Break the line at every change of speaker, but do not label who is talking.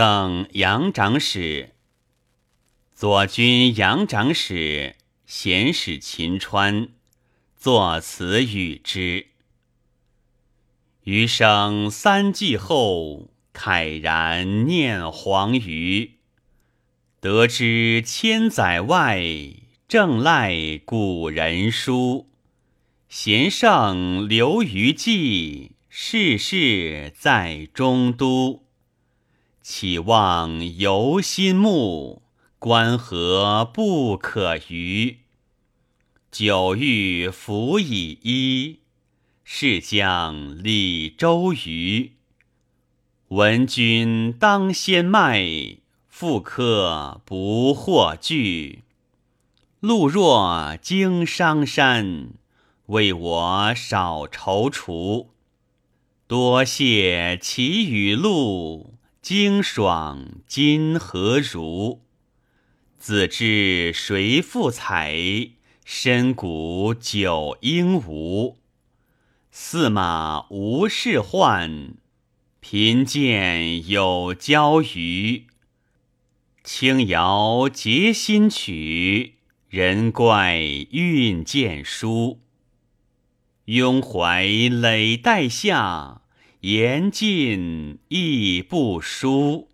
赠杨长史。左军杨长史遣使秦川，作词与之。余生三季后，慨然念黄鱼。得知千载外，正赖古人书。贤圣留余迹，世世在中都。岂望游心目，关河不可逾。久欲服以衣，是将李周瑜。闻君当先迈。复客不获拒，路若经商山，为我少踌躇。多谢其雨露，经爽今何如？子知谁复采？深谷久应无。驷马无事换，贫贱有交余。轻摇结新曲，人怪运渐疏。拥怀累带下，言尽亦不舒。